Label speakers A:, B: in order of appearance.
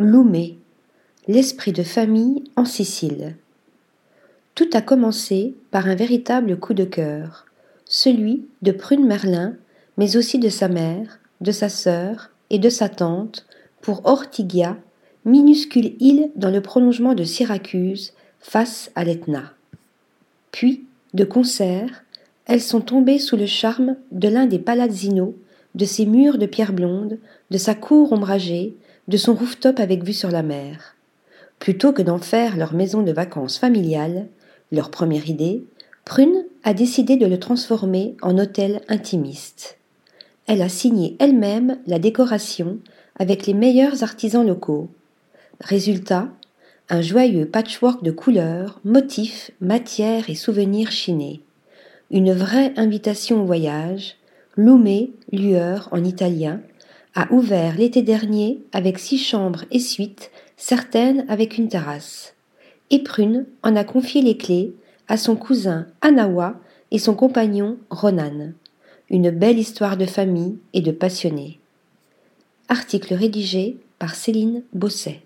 A: Loumé, l'esprit de famille en Sicile. Tout a commencé par un véritable coup de cœur, celui de Prune Merlin, mais aussi de sa mère, de sa sœur et de sa tante, pour Ortigia, minuscule île dans le prolongement de Syracuse, face à l'Etna. Puis, de concert, elles sont tombées sous le charme de l'un des palazinos, de ses murs de pierre blonde, de sa cour ombragée, de son rooftop avec vue sur la mer. Plutôt que d'en faire leur maison de vacances familiale, leur première idée, Prune a décidé de le transformer en hôtel intimiste. Elle a signé elle-même la décoration avec les meilleurs artisans locaux. Résultat, un joyeux patchwork de couleurs, motifs, matières et souvenirs chinés. Une vraie invitation au voyage, Lume, lueur en italien, a ouvert l'été dernier avec six chambres et suites, certaines avec une terrasse. Et Prune en a confié les clés à son cousin Anawa et son compagnon Ronan. Une belle histoire de famille et de passionnés. Article rédigé par Céline Bosset.